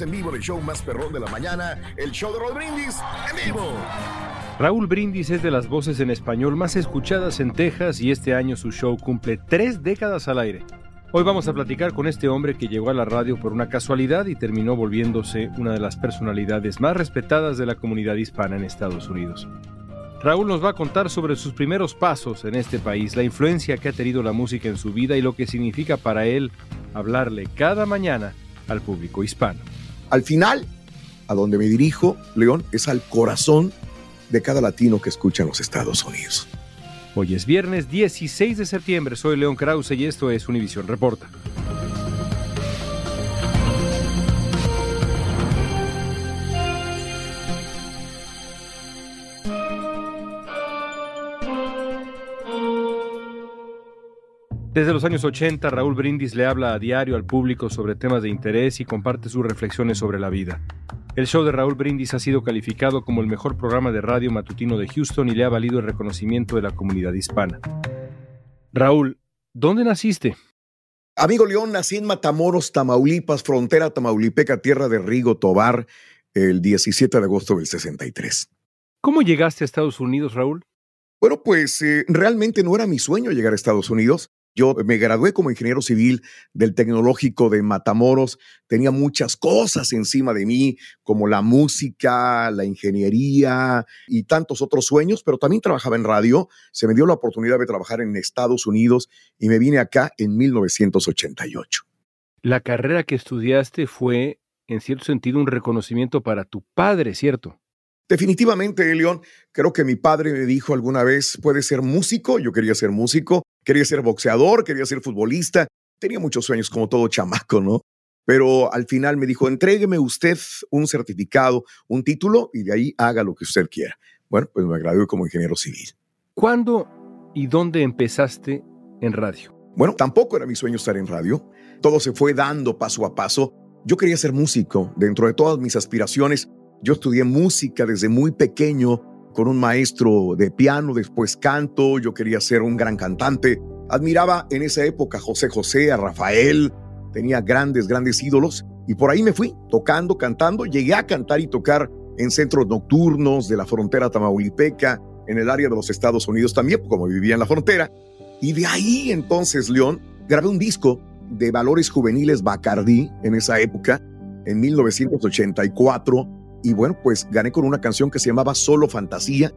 En vivo, el show más perrón de la mañana, el show de Raúl Brindis, en vivo. Raúl Brindis es de las voces en español más escuchadas en Texas y este año su show cumple tres décadas al aire. Hoy vamos a platicar con este hombre que llegó a la radio por una casualidad y terminó volviéndose una de las personalidades más respetadas de la comunidad hispana en Estados Unidos. Raúl nos va a contar sobre sus primeros pasos en este país, la influencia que ha tenido la música en su vida y lo que significa para él hablarle cada mañana al público hispano. Al final, a donde me dirijo, León, es al corazón de cada latino que escucha en los Estados Unidos. Hoy es viernes 16 de septiembre, soy León Krause y esto es Univisión Reporta. Desde los años 80, Raúl Brindis le habla a diario al público sobre temas de interés y comparte sus reflexiones sobre la vida. El show de Raúl Brindis ha sido calificado como el mejor programa de radio matutino de Houston y le ha valido el reconocimiento de la comunidad hispana. Raúl, ¿dónde naciste? Amigo León, nací en Matamoros, Tamaulipas, frontera tamaulipeca, tierra de Rigo Tobar, el 17 de agosto del 63. ¿Cómo llegaste a Estados Unidos, Raúl? Bueno, pues eh, realmente no era mi sueño llegar a Estados Unidos. Yo me gradué como ingeniero civil del Tecnológico de Matamoros. Tenía muchas cosas encima de mí, como la música, la ingeniería y tantos otros sueños, pero también trabajaba en radio. Se me dio la oportunidad de trabajar en Estados Unidos y me vine acá en 1988. La carrera que estudiaste fue, en cierto sentido, un reconocimiento para tu padre, ¿cierto? Definitivamente, León, creo que mi padre me dijo alguna vez, puede ser músico, yo quería ser músico, quería ser boxeador, quería ser futbolista, tenía muchos sueños como todo chamaco, ¿no? Pero al final me dijo, entrégueme usted un certificado, un título y de ahí haga lo que usted quiera. Bueno, pues me gradué como ingeniero civil. ¿Cuándo y dónde empezaste en radio? Bueno, tampoco era mi sueño estar en radio. Todo se fue dando paso a paso. Yo quería ser músico. Dentro de todas mis aspiraciones, yo estudié música desde muy pequeño con un maestro de piano, después canto, yo quería ser un gran cantante. Admiraba en esa época a José José, a Rafael, tenía grandes, grandes ídolos y por ahí me fui, tocando, cantando, llegué a cantar y tocar en centros nocturnos de la frontera tamaulipeca, en el área de los Estados Unidos también, como vivía en la frontera. Y de ahí entonces, León, grabé un disco de valores juveniles Bacardí en esa época, en 1984 y bueno, pues gané con una canción que se llamaba Solo Fantasía.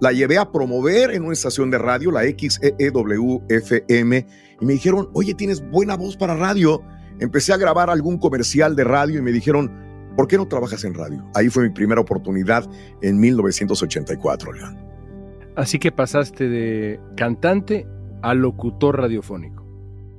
La llevé a promover en una estación de radio, la XEEWFM, y me dijeron, oye, tienes buena voz para radio. Empecé a grabar algún comercial de radio y me dijeron, ¿por qué no trabajas en radio? Ahí fue mi primera oportunidad en 1984, León. Así que pasaste de cantante a locutor radiofónico.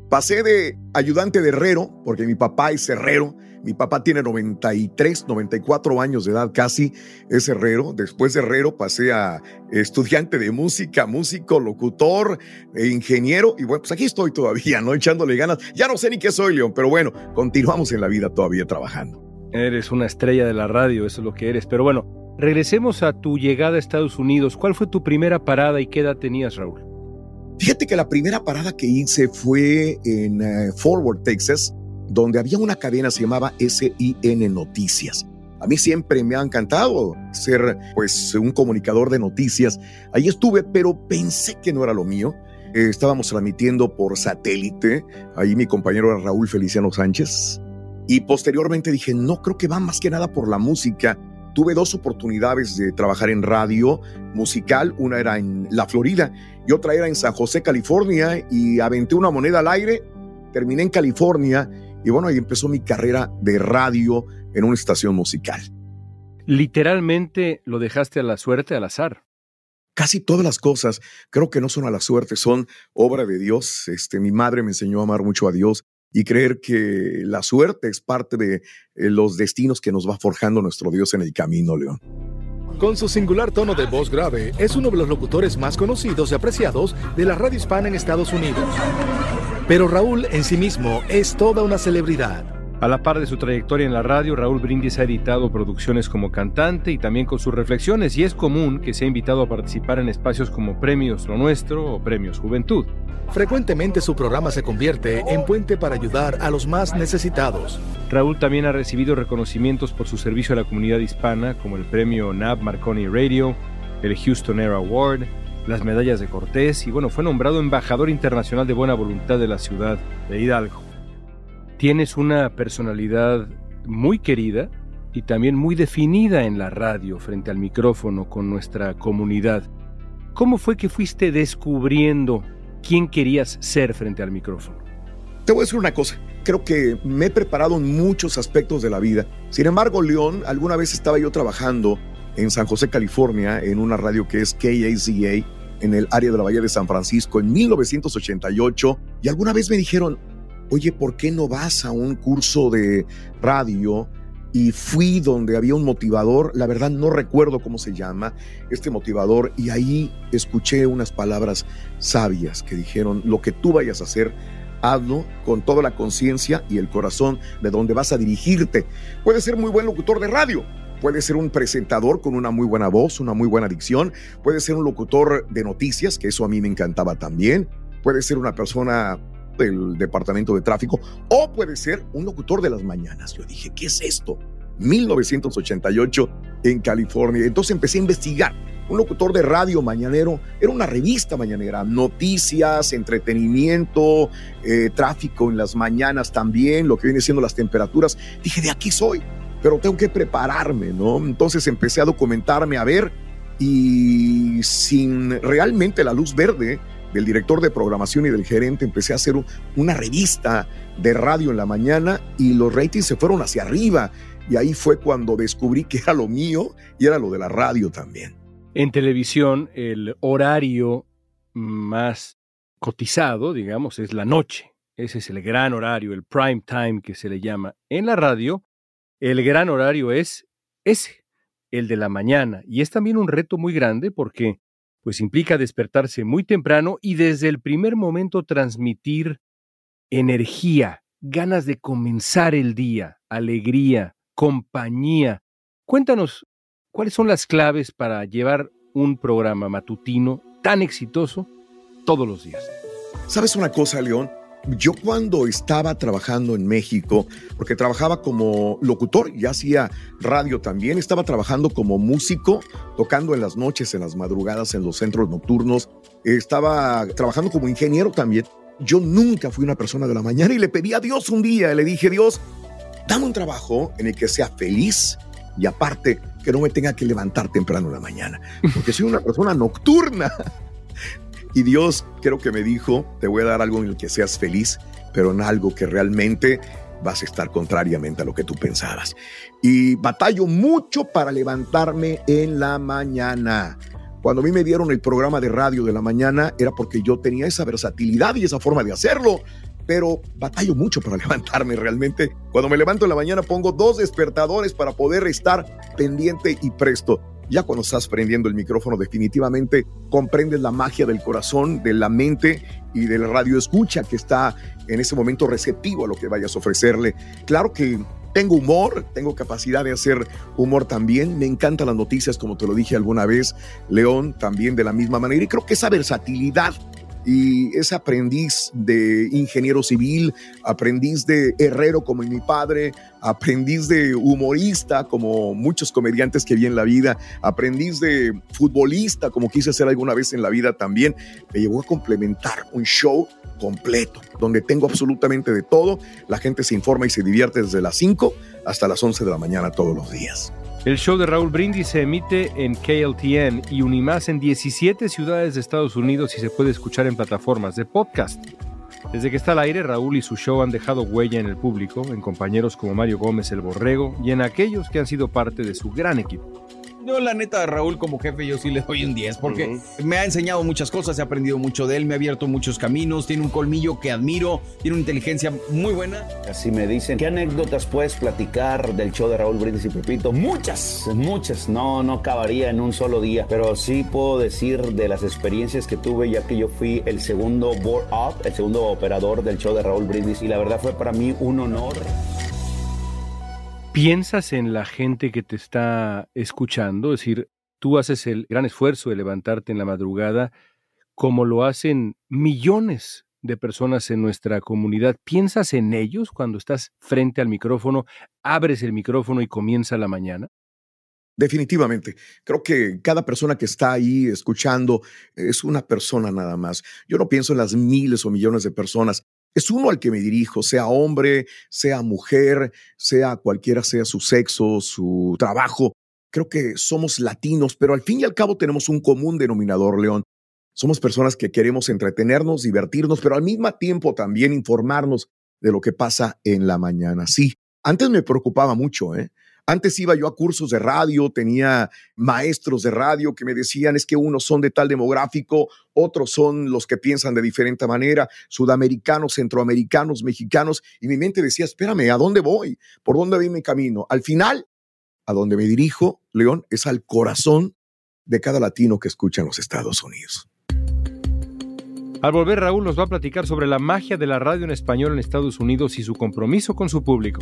Pasé de ayudante de herrero, porque mi papá es herrero, mi papá tiene 93, 94 años de edad casi, es herrero. Después de herrero pasé a estudiante de música, músico, locutor, e ingeniero. Y bueno, pues aquí estoy todavía, ¿no? Echándole ganas. Ya no sé ni qué soy, León, pero bueno, continuamos en la vida todavía trabajando. Eres una estrella de la radio, eso es lo que eres. Pero bueno, Regresemos a tu llegada a Estados Unidos. ¿Cuál fue tu primera parada y qué edad tenías, Raúl? Fíjate que la primera parada que hice fue en uh, Forward, Texas, donde había una cadena, se llamaba SIN Noticias. A mí siempre me ha encantado ser pues un comunicador de noticias. Ahí estuve, pero pensé que no era lo mío. Eh, estábamos transmitiendo por satélite. Ahí mi compañero era Raúl Feliciano Sánchez. Y posteriormente dije, no creo que va más que nada por la música. Tuve dos oportunidades de trabajar en radio musical. Una era en la Florida y otra era en San José, California. Y aventé una moneda al aire. Terminé en California. Y bueno, ahí empezó mi carrera de radio en una estación musical. Literalmente lo dejaste a la suerte, al azar. Casi todas las cosas creo que no son a la suerte, son obra de Dios. Este, mi madre me enseñó a amar mucho a Dios y creer que la suerte es parte de eh, los destinos que nos va forjando nuestro Dios en el camino, León. Con su singular tono de voz grave, es uno de los locutores más conocidos y apreciados de la radio hispana en Estados Unidos. Pero Raúl en sí mismo es toda una celebridad. A la par de su trayectoria en la radio, Raúl Brindis ha editado producciones como cantante y también con sus reflexiones y es común que sea invitado a participar en espacios como Premios Lo Nuestro o Premios Juventud. Frecuentemente su programa se convierte en puente para ayudar a los más necesitados. Raúl también ha recibido reconocimientos por su servicio a la comunidad hispana como el premio NAB Marconi Radio, el Houston Air Award, las medallas de Cortés y bueno, fue nombrado embajador internacional de buena voluntad de la ciudad de Hidalgo. Tienes una personalidad muy querida y también muy definida en la radio frente al micrófono con nuestra comunidad. ¿Cómo fue que fuiste descubriendo quién querías ser frente al micrófono? Te voy a decir una cosa, creo que me he preparado en muchos aspectos de la vida. Sin embargo, León, alguna vez estaba yo trabajando en San José, California, en una radio que es KAZA, en el área de la Bahía de San Francisco, en 1988, y alguna vez me dijeron, oye, ¿por qué no vas a un curso de radio? Y fui donde había un motivador, la verdad no recuerdo cómo se llama este motivador, y ahí escuché unas palabras sabias que dijeron, lo que tú vayas a hacer, hazlo con toda la conciencia y el corazón de donde vas a dirigirte. Puedes ser muy buen locutor de radio, puede ser un presentador con una muy buena voz, una muy buena dicción, puede ser un locutor de noticias, que eso a mí me encantaba también, puede ser una persona del departamento de tráfico, o puede ser un locutor de las mañanas. Yo dije, ¿qué es esto? 1988 en California. Entonces empecé a investigar. Un locutor de radio mañanero era una revista mañanera, noticias, entretenimiento, eh, tráfico en las mañanas también, lo que viene siendo las temperaturas. Dije, de aquí soy, pero tengo que prepararme, ¿no? Entonces empecé a documentarme, a ver, y sin realmente la luz verde, del director de programación y del gerente, empecé a hacer una revista de radio en la mañana y los ratings se fueron hacia arriba. Y ahí fue cuando descubrí que era lo mío y era lo de la radio también. En televisión, el horario más cotizado, digamos, es la noche. Ese es el gran horario, el prime time que se le llama. En la radio, el gran horario es ese, el de la mañana. Y es también un reto muy grande porque pues implica despertarse muy temprano y desde el primer momento transmitir energía, ganas de comenzar el día, alegría, compañía. Cuéntanos, ¿cuáles son las claves para llevar un programa matutino tan exitoso todos los días? ¿Sabes una cosa, León? Yo cuando estaba trabajando en México, porque trabajaba como locutor y hacía radio también, estaba trabajando como músico, tocando en las noches, en las madrugadas, en los centros nocturnos, estaba trabajando como ingeniero también. Yo nunca fui una persona de la mañana y le pedí a Dios un día, le dije, Dios, dame un trabajo en el que sea feliz y aparte que no me tenga que levantar temprano en la mañana, porque soy una persona nocturna. Y Dios creo que me dijo, te voy a dar algo en el que seas feliz, pero en algo que realmente vas a estar contrariamente a lo que tú pensabas. Y batallo mucho para levantarme en la mañana. Cuando a mí me dieron el programa de radio de la mañana era porque yo tenía esa versatilidad y esa forma de hacerlo, pero batallo mucho para levantarme realmente. Cuando me levanto en la mañana pongo dos despertadores para poder estar pendiente y presto. Ya cuando estás prendiendo el micrófono definitivamente comprendes la magia del corazón, de la mente y del radio escucha que está en ese momento receptivo a lo que vayas a ofrecerle. Claro que tengo humor, tengo capacidad de hacer humor también. Me encantan las noticias, como te lo dije alguna vez, León, también de la misma manera. Y creo que esa versatilidad y es aprendiz de ingeniero civil, aprendiz de herrero como mi padre, aprendiz de humorista como muchos comediantes que vi en la vida, aprendiz de futbolista como quise hacer alguna vez en la vida también, me llevó a complementar un show completo, donde tengo absolutamente de todo, la gente se informa y se divierte desde las 5 hasta las 11 de la mañana todos los días. El show de Raúl Brindis se emite en KLTN y Unimás en 17 ciudades de Estados Unidos y se puede escuchar en plataformas de podcast. Desde que está al aire, Raúl y su show han dejado huella en el público, en compañeros como Mario Gómez el Borrego y en aquellos que han sido parte de su gran equipo. Yo, la neta, Raúl, como jefe, yo sí le doy un 10 porque me ha enseñado muchas cosas, he aprendido mucho de él, me ha abierto muchos caminos, tiene un colmillo que admiro, tiene una inteligencia muy buena. Así me dicen. ¿Qué anécdotas puedes platicar del show de Raúl Brindis y Pepito? Muchas, muchas. No, no acabaría en un solo día, pero sí puedo decir de las experiencias que tuve, ya que yo fui el segundo board up, el segundo operador del show de Raúl Brindis, y la verdad fue para mí un honor. ¿Piensas en la gente que te está escuchando? Es decir, tú haces el gran esfuerzo de levantarte en la madrugada, como lo hacen millones de personas en nuestra comunidad. ¿Piensas en ellos cuando estás frente al micrófono, abres el micrófono y comienza la mañana? Definitivamente. Creo que cada persona que está ahí escuchando es una persona nada más. Yo no pienso en las miles o millones de personas es uno al que me dirijo, sea hombre, sea mujer, sea cualquiera sea su sexo, su trabajo. Creo que somos latinos, pero al fin y al cabo tenemos un común denominador, León. Somos personas que queremos entretenernos, divertirnos, pero al mismo tiempo también informarnos de lo que pasa en la mañana. Sí, antes me preocupaba mucho, ¿eh? Antes iba yo a cursos de radio, tenía maestros de radio que me decían es que unos son de tal demográfico, otros son los que piensan de diferente manera, sudamericanos, centroamericanos, mexicanos, y mi mente decía, espérame, ¿a dónde voy? ¿Por dónde voy mi camino? Al final, a donde me dirijo, León, es al corazón de cada latino que escucha en los Estados Unidos. Al volver, Raúl nos va a platicar sobre la magia de la radio en español en Estados Unidos y su compromiso con su público.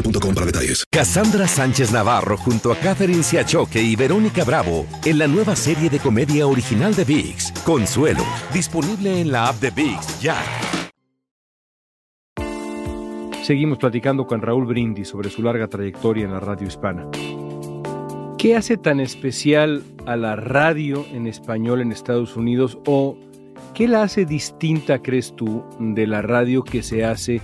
boostmobile.com para detalles. Cassandra Sánchez Navarro junto a Catherine Siachoque y Verónica Bravo en la nueva serie de comedia original de VIX, Consuelo, disponible en la app de VIX ya. Seguimos platicando con Raúl Brindis sobre su larga trayectoria en la radio hispana. ¿Qué hace tan especial a la radio en español en Estados Unidos o qué la hace distinta, crees tú, de la radio que se hace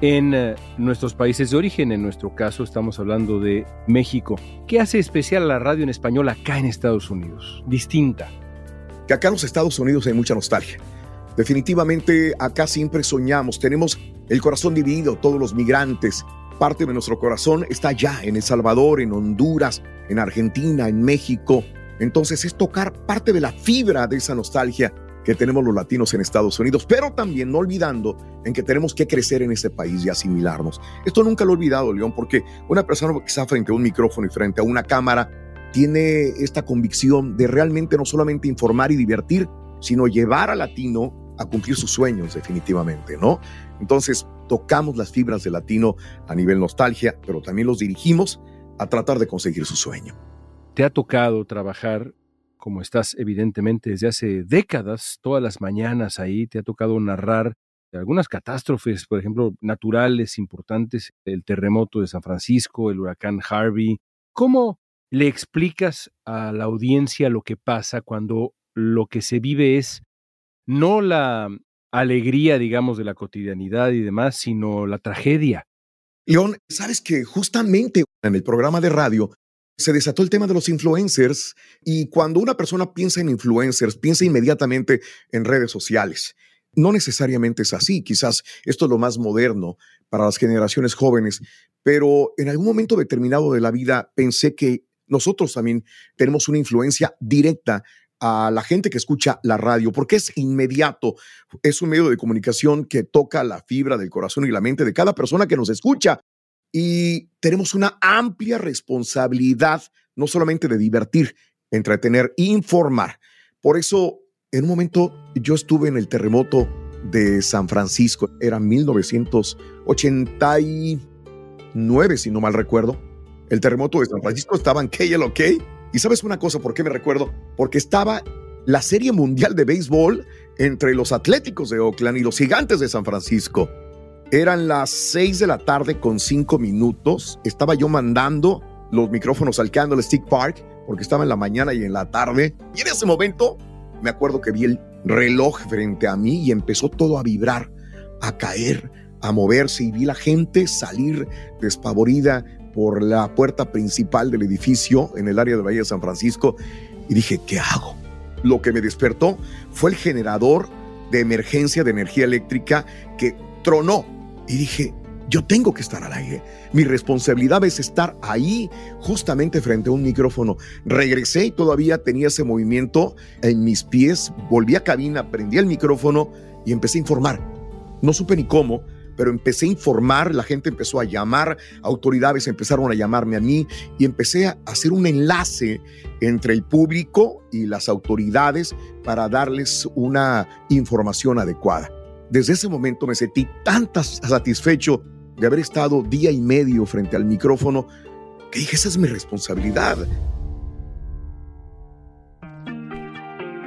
en eh, nuestros países de origen. En nuestro caso estamos hablando de México. ¿Qué hace especial a la radio en español acá en Estados Unidos? Distinta. Que acá en los Estados Unidos hay mucha nostalgia. Definitivamente acá siempre soñamos, tenemos el corazón dividido, todos los migrantes. Parte de nuestro corazón está allá, en El Salvador, en Honduras, en Argentina, en México. Entonces es tocar parte de la fibra de esa nostalgia que tenemos los latinos en Estados Unidos, pero también no olvidando en que tenemos que crecer en ese país y asimilarnos. Esto nunca lo he olvidado, León, porque una persona que está frente a un micrófono y frente a una cámara tiene esta convicción de realmente no solamente informar y divertir, sino llevar al latino a cumplir sus sueños definitivamente, ¿no? Entonces, tocamos las fibras del latino a nivel nostalgia, pero también los dirigimos a tratar de conseguir su sueño. ¿Te ha tocado trabajar como estás evidentemente desde hace décadas, todas las mañanas ahí, te ha tocado narrar algunas catástrofes, por ejemplo, naturales importantes, el terremoto de San Francisco, el huracán Harvey. ¿Cómo le explicas a la audiencia lo que pasa cuando lo que se vive es no la alegría, digamos, de la cotidianidad y demás, sino la tragedia. León, sabes que justamente en el programa de radio se desató el tema de los influencers y cuando una persona piensa en influencers, piensa inmediatamente en redes sociales. No necesariamente es así, quizás esto es lo más moderno para las generaciones jóvenes, pero en algún momento determinado de la vida pensé que nosotros también tenemos una influencia directa a la gente que escucha la radio, porque es inmediato, es un medio de comunicación que toca la fibra del corazón y la mente de cada persona que nos escucha. Y tenemos una amplia responsabilidad, no solamente de divertir, entretener, informar. Por eso, en un momento, yo estuve en el terremoto de San Francisco, era 1989, si no mal recuerdo. El terremoto de San Francisco estaba en KLOK y sabes una cosa, ¿por qué me recuerdo? Porque estaba la Serie Mundial de Béisbol entre los Atléticos de Oakland y los Gigantes de San Francisco. Eran las 6 de la tarde con 5 minutos. Estaba yo mandando los micrófonos al Candlestick Park porque estaba en la mañana y en la tarde. Y en ese momento me acuerdo que vi el reloj frente a mí y empezó todo a vibrar, a caer, a moverse y vi la gente salir despavorida por la puerta principal del edificio en el área de Bahía de San Francisco y dije, ¿qué hago? Lo que me despertó fue el generador de emergencia de energía eléctrica que tronó y dije, yo tengo que estar al aire. Mi responsabilidad es estar ahí, justamente frente a un micrófono. Regresé y todavía tenía ese movimiento en mis pies. Volví a cabina, prendí el micrófono y empecé a informar. No supe ni cómo, pero empecé a informar, la gente empezó a llamar, autoridades empezaron a llamarme a mí y empecé a hacer un enlace entre el público y las autoridades para darles una información adecuada. Desde ese momento me sentí tan satisfecho de haber estado día y medio frente al micrófono que dije, esa es mi responsabilidad.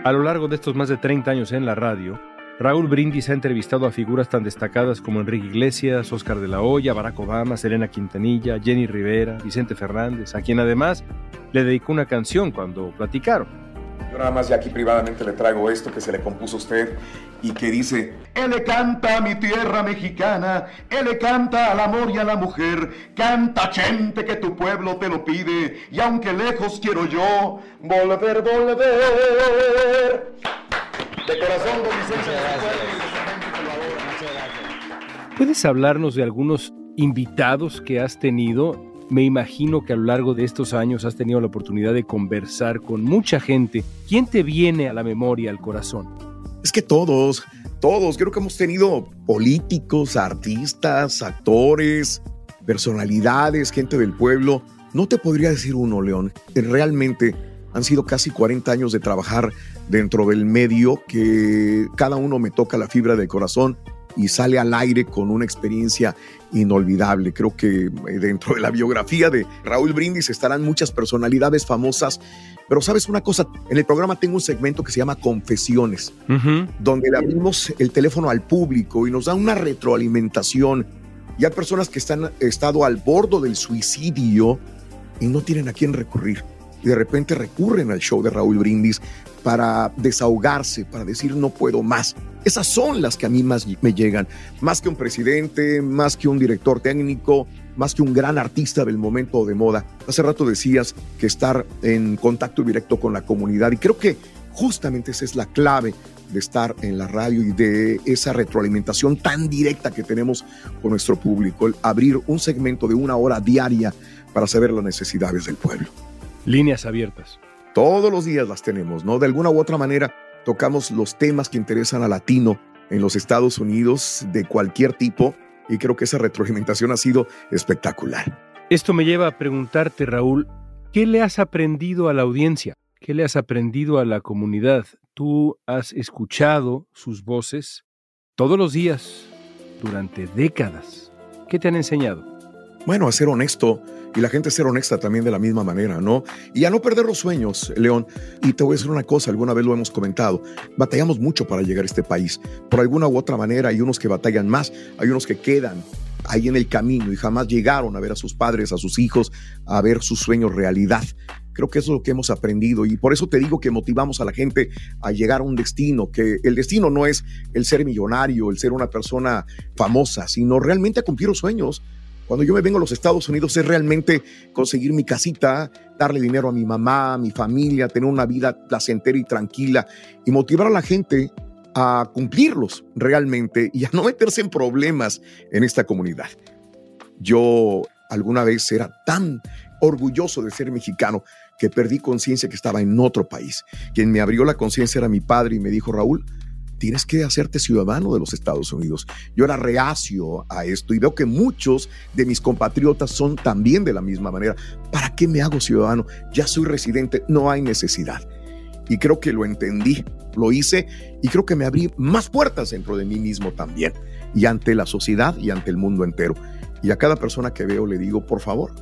A lo largo de estos más de 30 años en la radio, Raúl Brindis ha entrevistado a figuras tan destacadas como Enrique Iglesias, Oscar de la Hoya, Barack Obama, Selena Quintanilla, Jenny Rivera, Vicente Fernández, a quien además le dedicó una canción cuando platicaron. Yo nada más ya aquí privadamente le traigo esto que se le compuso a usted y que dice, Él le canta a mi tierra mexicana, Él le canta al amor y a la mujer, canta gente que tu pueblo te lo pide, y aunque lejos quiero yo, volver, volver. De corazón, don Vicente. ¿Puedes hablarnos de algunos invitados que has tenido? Me imagino que a lo largo de estos años has tenido la oportunidad de conversar con mucha gente. ¿Quién te viene a la memoria, al corazón? Es que todos, todos, creo que hemos tenido políticos, artistas, actores, personalidades, gente del pueblo. No te podría decir uno, León. Realmente han sido casi 40 años de trabajar dentro del medio que cada uno me toca la fibra del corazón y sale al aire con una experiencia inolvidable. Creo que eh, dentro de la biografía de Raúl Brindis estarán muchas personalidades famosas, pero sabes una cosa, en el programa tengo un segmento que se llama Confesiones, donde le abrimos el teléfono al público y nos da una retroalimentación. Y hay personas que están estado al borde del suicidio y no tienen a quién recurrir y de repente recurren al show de Raúl Brindis para desahogarse, para decir no puedo más. Esas son las que a mí más me llegan, más que un presidente, más que un director técnico, más que un gran artista del momento de moda. Hace rato decías que estar en contacto directo con la comunidad y creo que justamente esa es la clave de estar en la radio y de esa retroalimentación tan directa que tenemos con nuestro público, el abrir un segmento de una hora diaria para saber las necesidades del pueblo. Líneas abiertas. Todos los días las tenemos, ¿no? De alguna u otra manera tocamos los temas que interesan a latino en los Estados Unidos de cualquier tipo y creo que esa retroalimentación ha sido espectacular. Esto me lleva a preguntarte, Raúl, ¿qué le has aprendido a la audiencia? ¿Qué le has aprendido a la comunidad? Tú has escuchado sus voces todos los días, durante décadas. ¿Qué te han enseñado? Bueno, a ser honesto, y la gente ser honesta también de la misma manera, ¿no? Y a no perder los sueños, León. Y te voy a decir una cosa, alguna vez lo hemos comentado, batallamos mucho para llegar a este país. Por alguna u otra manera hay unos que batallan más, hay unos que quedan ahí en el camino y jamás llegaron a ver a sus padres, a sus hijos, a ver sus sueños realidad. Creo que eso es lo que hemos aprendido y por eso te digo que motivamos a la gente a llegar a un destino, que el destino no es el ser millonario, el ser una persona famosa, sino realmente a cumplir los sueños. Cuando yo me vengo a los Estados Unidos es realmente conseguir mi casita, darle dinero a mi mamá, a mi familia, tener una vida placentera y tranquila y motivar a la gente a cumplirlos realmente y a no meterse en problemas en esta comunidad. Yo alguna vez era tan orgulloso de ser mexicano que perdí conciencia que estaba en otro país. Quien me abrió la conciencia era mi padre y me dijo, Raúl, tienes que hacerte ciudadano de los Estados Unidos. Yo era reacio a esto y veo que muchos de mis compatriotas son también de la misma manera. ¿Para qué me hago ciudadano? Ya soy residente, no hay necesidad. Y creo que lo entendí, lo hice y creo que me abrí más puertas dentro de mí mismo también y ante la sociedad y ante el mundo entero. Y a cada persona que veo le digo, por favor,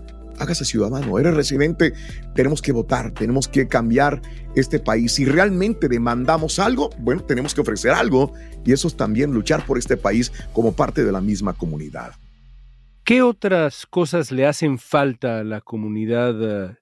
hágase ciudadano, eres residente, tenemos que votar, tenemos que cambiar este país. Si realmente demandamos algo, bueno, tenemos que ofrecer algo y eso es también luchar por este país como parte de la misma comunidad. ¿Qué otras cosas le hacen falta a la comunidad eh,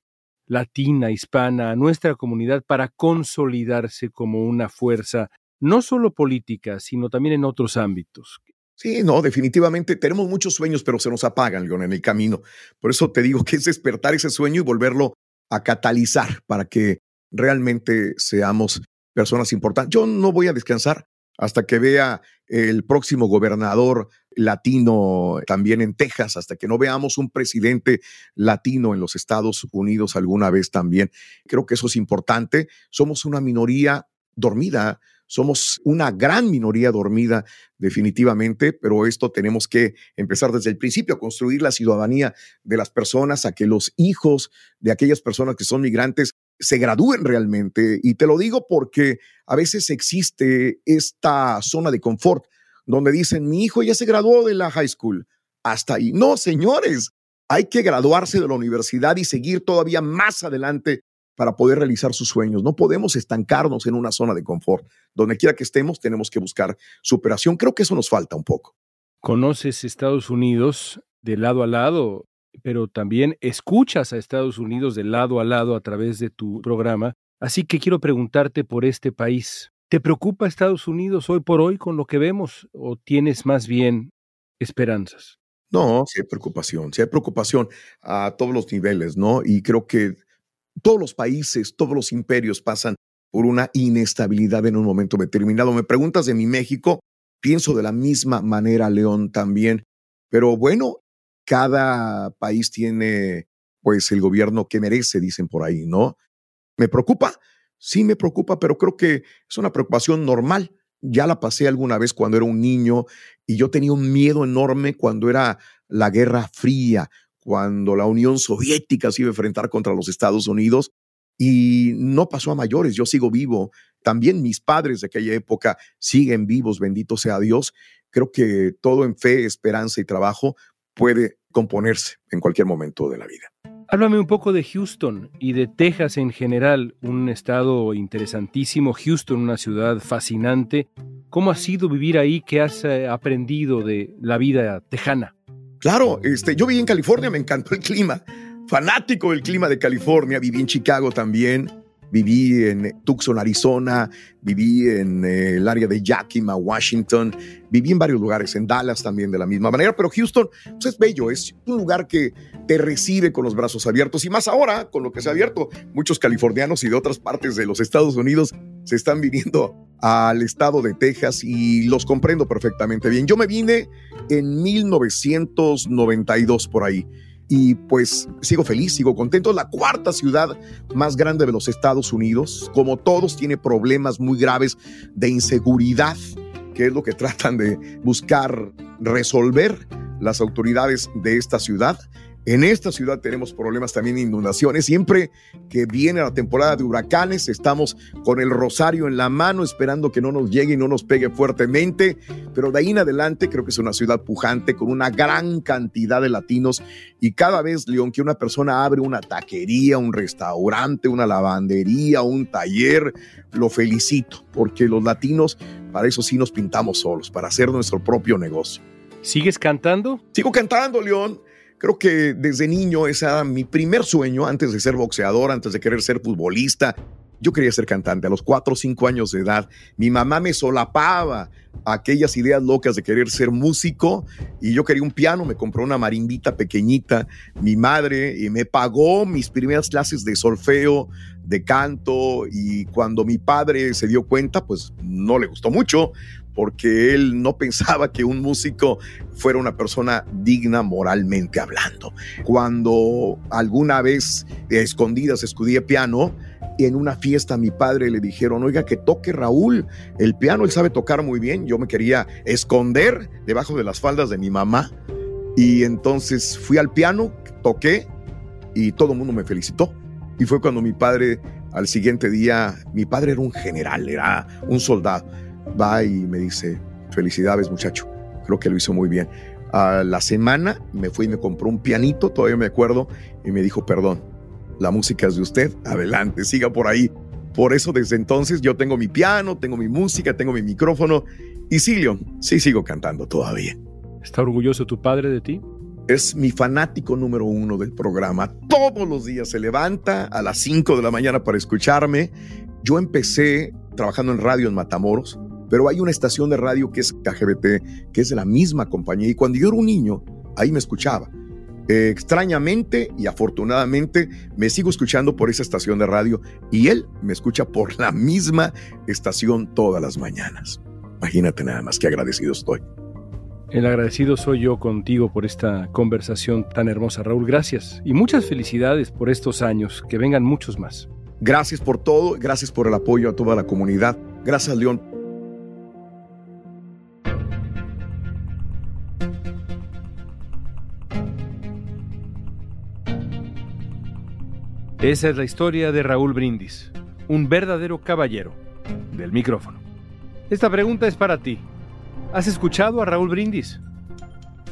latina, hispana, a nuestra comunidad para consolidarse como una fuerza, no solo política, sino también en otros ámbitos? Sí, no, definitivamente tenemos muchos sueños, pero se nos apagan, León, en el camino. Por eso te digo que es despertar ese sueño y volverlo a catalizar para que realmente seamos personas importantes. Yo no voy a descansar hasta que vea el próximo gobernador latino también en Texas, hasta que no veamos un presidente latino en los Estados Unidos alguna vez también. Creo que eso es importante. Somos una minoría dormida, somos una gran minoría dormida definitivamente, pero esto tenemos que empezar desde el principio a construir la ciudadanía de las personas, a que los hijos de aquellas personas que son migrantes se gradúen realmente. Y te lo digo porque a veces existe esta zona de confort donde dicen, mi hijo ya se graduó de la high school. Hasta ahí. No, señores, hay que graduarse de la universidad y seguir todavía más adelante para poder realizar sus sueños. No podemos estancarnos en una zona de confort. Donde quiera que estemos, tenemos que buscar superación. Creo que eso nos falta un poco. Conoces Estados Unidos de lado a lado, pero también escuchas a Estados Unidos de lado a lado a través de tu programa. Así que quiero preguntarte por este país. ¿Te preocupa Estados Unidos hoy por hoy con lo que vemos o tienes más bien esperanzas? No, sí hay preocupación, sí hay preocupación a todos los niveles, ¿no? Y creo que todos los países, todos los imperios pasan por una inestabilidad en un momento determinado. Me preguntas de mi México, pienso de la misma manera, León, también. Pero bueno, cada país tiene pues el gobierno que merece, dicen por ahí, ¿no? ¿Me preocupa? Sí me preocupa, pero creo que es una preocupación normal. Ya la pasé alguna vez cuando era un niño y yo tenía un miedo enorme cuando era la Guerra Fría, cuando la Unión Soviética se iba a enfrentar contra los Estados Unidos y no pasó a mayores, yo sigo vivo, también mis padres de aquella época siguen vivos, bendito sea Dios. Creo que todo en fe, esperanza y trabajo puede componerse en cualquier momento de la vida. Háblame un poco de Houston y de Texas en general, un estado interesantísimo, Houston, una ciudad fascinante. ¿Cómo ha sido vivir ahí? ¿Qué has eh, aprendido de la vida tejana? Claro, este, yo viví en California, me encantó el clima. Fanático del clima de California, viví en Chicago también, viví en Tucson, Arizona, viví en eh, el área de Yakima, Washington, viví en varios lugares, en Dallas también de la misma manera, pero Houston pues es bello, es un lugar que te recibe con los brazos abiertos y más ahora con lo que se ha abierto. Muchos californianos y de otras partes de los Estados Unidos se están viniendo al estado de Texas y los comprendo perfectamente bien. Yo me vine en 1992 por ahí y pues sigo feliz, sigo contento. La cuarta ciudad más grande de los Estados Unidos, como todos, tiene problemas muy graves de inseguridad, que es lo que tratan de buscar resolver las autoridades de esta ciudad. En esta ciudad tenemos problemas también de inundaciones. Siempre que viene la temporada de huracanes, estamos con el rosario en la mano, esperando que no nos llegue y no nos pegue fuertemente. Pero de ahí en adelante creo que es una ciudad pujante con una gran cantidad de latinos. Y cada vez, León, que una persona abre una taquería, un restaurante, una lavandería, un taller, lo felicito, porque los latinos para eso sí nos pintamos solos, para hacer nuestro propio negocio. ¿Sigues cantando? Sigo cantando, León. Creo que desde niño ese era mi primer sueño, antes de ser boxeador, antes de querer ser futbolista. Yo quería ser cantante a los 4 o 5 años de edad. Mi mamá me solapaba aquellas ideas locas de querer ser músico y yo quería un piano, me compró una marimbita pequeñita, mi madre y me pagó mis primeras clases de solfeo, de canto y cuando mi padre se dio cuenta, pues no le gustó mucho porque él no pensaba que un músico fuera una persona digna moralmente hablando. Cuando alguna vez a escondidas escudía piano, en una fiesta a mi padre le dijeron, oiga, que toque Raúl el piano, él sabe tocar muy bien. Yo me quería esconder debajo de las faldas de mi mamá. Y entonces fui al piano, toqué y todo el mundo me felicitó. Y fue cuando mi padre, al siguiente día, mi padre era un general, era un soldado, va y me dice, felicidades muchacho, creo que lo hizo muy bien. A la semana me fui y me compró un pianito, todavía me acuerdo, y me dijo, perdón, la música es de usted, adelante, siga por ahí. Por eso desde entonces yo tengo mi piano, tengo mi música, tengo mi micrófono y sí, sí sigo cantando todavía. ¿Está orgulloso tu padre de ti? Es mi fanático número uno del programa. Todos los días se levanta a las 5 de la mañana para escucharme. Yo empecé trabajando en radio en Matamoros, pero hay una estación de radio que es KGBT, que es de la misma compañía. Y cuando yo era un niño, ahí me escuchaba. Eh, extrañamente y afortunadamente me sigo escuchando por esa estación de radio y él me escucha por la misma estación todas las mañanas. Imagínate nada más que agradecido estoy. El agradecido soy yo contigo por esta conversación tan hermosa, Raúl. Gracias y muchas felicidades por estos años. Que vengan muchos más. Gracias por todo, gracias por el apoyo a toda la comunidad. Gracias, León, Esa es la historia de Raúl Brindis, un verdadero caballero del micrófono. Esta pregunta es para ti. ¿Has escuchado a Raúl Brindis?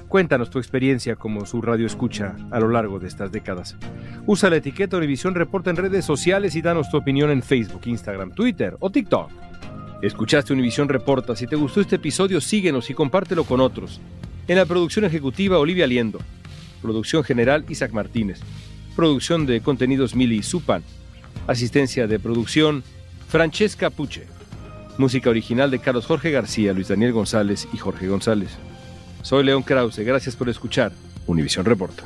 Cuéntanos tu experiencia como su radio escucha a lo largo de estas décadas. Usa la etiqueta Univisión Reporta en redes sociales y danos tu opinión en Facebook, Instagram, Twitter o TikTok. Escuchaste Univisión Reporta. Si te gustó este episodio, síguenos y compártelo con otros. En la producción ejecutiva, Olivia Liendo. Producción general, Isaac Martínez. Producción de contenidos Mili Supan. Asistencia de producción Francesca Puche. Música original de Carlos Jorge García, Luis Daniel González y Jorge González. Soy León Krause. Gracias por escuchar Univisión Reporta.